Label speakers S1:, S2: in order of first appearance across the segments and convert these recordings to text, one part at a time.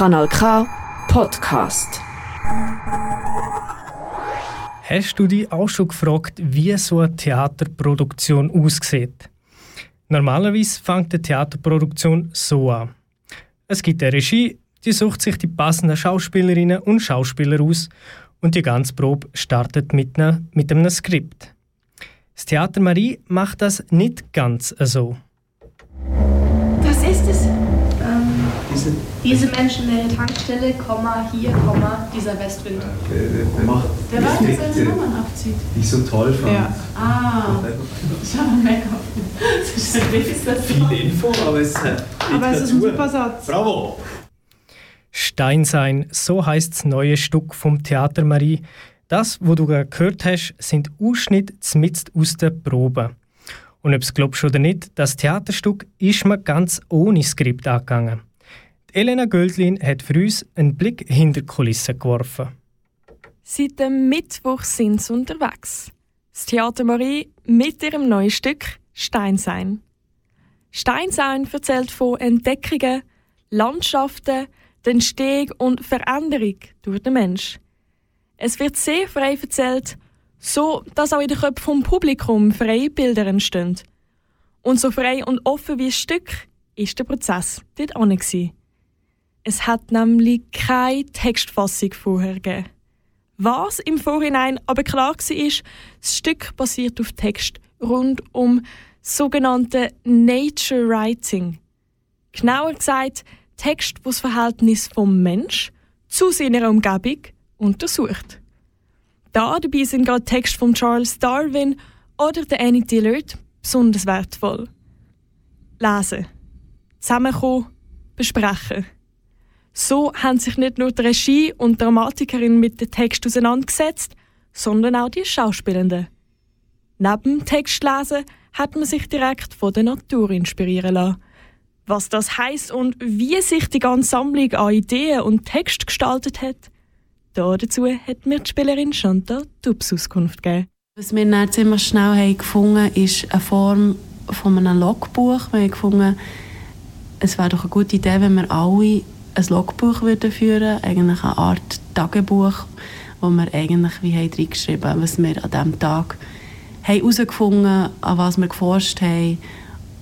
S1: Kanal K Podcast.
S2: Hast du dich auch schon gefragt, wie so eine Theaterproduktion aussieht? Normalerweise fängt eine Theaterproduktion so an. Es gibt eine Regie, die sucht sich die passenden Schauspielerinnen und Schauspieler aus und die ganze Probe startet mit, einer, mit einem Skript. Das Theater Marie macht das nicht ganz so.
S3: Diese, diese menschenleere Tankstelle, Komma, hier, Komma, dieser Westwind.
S4: Der, der macht
S3: der weiß, dass seine Nummern abzieht.
S4: Die ich so toll fand.
S3: Ja. Ah, ich habe ein Make-up. Das ist das
S4: Viel Info, aber es hat
S3: Aber es ist ein super Satz.
S4: Bravo!
S2: Stein sein, so heißt das neue Stück vom Theater Marie. Das, wo du gerade gehört hast, sind Ausschnitte zmitzt aus der Probe. Und ob es glaubst oder nicht, das Theaterstück ist mir ganz ohne Skript angegangen. Elena Göldlin hat für uns einen Blick hinter die Kulissen geworfen.
S5: Seit dem Mittwoch sind sie unterwegs. Das Theater Marie mit ihrem neuen Stück Steinsein. Steinsein erzählt von Entdeckungen, Landschaften, der Entstehung und Veränderung durch den Mensch. Es wird sehr frei erzählt, so dass auch in den Köpfen vom Publikum freie Bilder entstehen. Und so frei und offen wie ein Stück ist der Prozess dort auch. Es hat nämlich keine Textfassung vorher gegeben. Was im Vorhinein aber klar war, das Stück basiert auf Text rund um sogenannte Nature Writing. Genauer gesagt, Text, wo das Verhältnis vom Mensch zu seiner Umgebung untersucht. Da dabei sind gerade Texte von Charles Darwin oder der Annie Dillard besonders wertvoll. Lesen, zusammenkommen, besprechen. So haben sich nicht nur die Regie und Dramatikerin mit dem Text auseinandergesetzt, sondern auch die Schauspielenden. Neben dem Textlesen hat man sich direkt von der Natur inspirieren lassen. Was das heißt und wie sich die ganze Sammlung an Ideen und Text gestaltet hat, da dazu hat mir die Spielerin Chantal Tubbs Auskunft gegeben.
S6: Was wir dann ziemlich schnell haben gefunden ist eine Form von einem Logbuch. Wir haben gefunden, es wäre doch eine gute Idee, wenn wir alle ein Logbuch würden führen eigentlich eine Art Tagebuch, wo wir eigentlich wie haben reingeschrieben was wir an diesem Tag herausgefunden haben, an was wir geforscht haben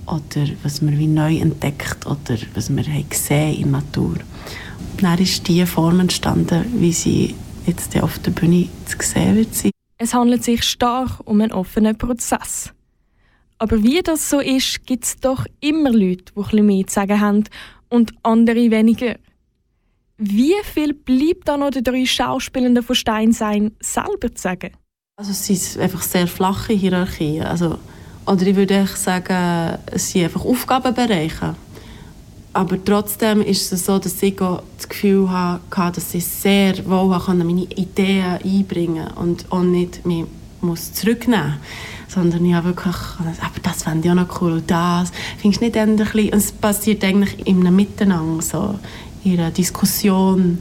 S6: oder was wir wie neu entdeckt oder was wir haben gesehen in der Natur. Und dann ist diese Form entstanden, wie sie jetzt auf der Bühne zu sehen wird.
S5: Es handelt sich stark um einen offenen Prozess. Aber wie das so ist, gibt es doch immer Leute, die etwas mehr zu sagen haben und andere weniger. Wie viel bleibt da noch den drei Schauspielenden von Steinsein selber zu sagen?
S6: Also es sind einfach sehr flache Hierarchien. Also, oder ich würde sagen, es sind einfach Aufgabenbereiche. Aber trotzdem ist es so, dass ich das Gefühl hatte, dass ich sehr wohl meine Ideen einbringen konnte und auch nicht mich muss zurücknehmen sondern habe wirklich, aber das fände ich auch noch cool das. Findest du nicht endlich, es passiert eigentlich in einem Miteinander, so in einer Diskussion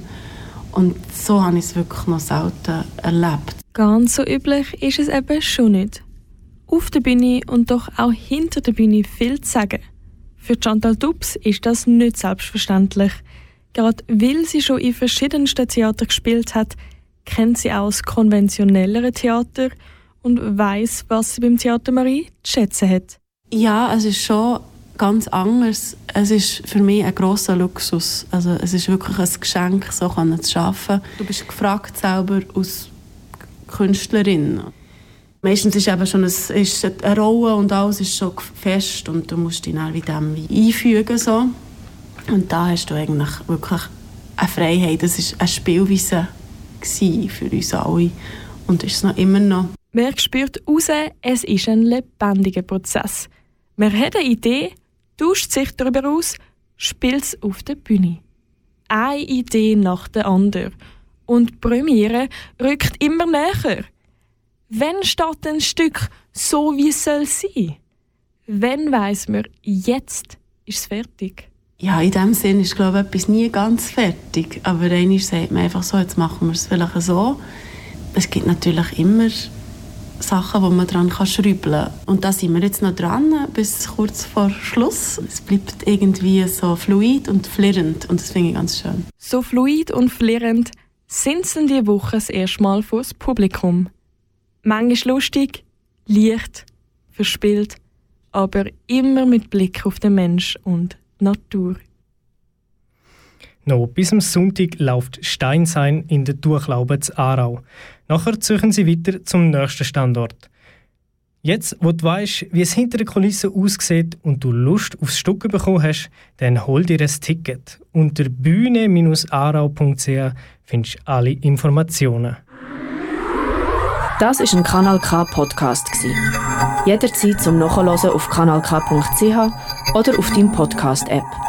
S6: und so habe ich es wirklich noch selten erlebt.
S5: Ganz so üblich ist es eben schon nicht. Auf der Bühne und doch auch hinter der Bühne viel zu sagen. Für Chantal Dubs ist das nicht selbstverständlich. Gerade weil sie schon in verschiedensten Theatern gespielt hat, kennt sie auch das konventionellere Theater – und weiß, was sie beim Theater Marie zu schätzen hat.
S6: Ja, es ist schon ganz anders. Es ist für mich ein großer Luxus. Also es ist wirklich ein Geschenk, so zu arbeiten. Du bist gefragt selber als Künstlerin. Meistens ist eben schon eine, ist eine Rolle und alles ist schon fest und du musst dich dann wie dem einfügen so. Und da hast du eigentlich wirklich eine Freiheit. Das war eine Spielweise für uns alle und ist es noch immer noch.
S5: Man spürt raus, es ist ein lebendiger Prozess. Man hat eine Idee, tauscht sich darüber aus, spielt es auf der Bühne. Eine Idee nach der anderen. Und die Premiere rückt immer näher. Wenn steht ein Stück so, wie es soll sein? Wenn weiß man, jetzt ist es fertig?
S6: Ja, in dem Sinne ist glaube ich etwas nie ganz fertig. Aber einmal sagt man einfach so, jetzt machen wir es vielleicht so. Es gibt natürlich immer Sachen, wo man dran kann schrauben kann. Und da sind wir jetzt noch dran, bis kurz vor Schluss. Es bleibt irgendwie so fluid und flirrend und das finde ich ganz schön.
S5: So fluid und flirrend sind sie diese Woche das erste Mal das Publikum. Manchmal lustig, leicht, verspielt, aber immer mit Blick auf den Mensch und die Natur.
S2: Noch bis am Sonntag läuft Steinsein in der Durchlaube zu Aarau. Nachher ziehen sie weiter zum nächsten Standort. Jetzt, wo du weißt, wie es hinter der Kulisse aussieht und du Lust aufs Stück bekommen hast, dann hol dir ein Ticket. Unter bühne-arau.ch findest du alle Informationen.
S1: Das ist ein Kanal K Podcast Jederzeit zum Nachhören auf kanalk.ch oder auf deinem Podcast App.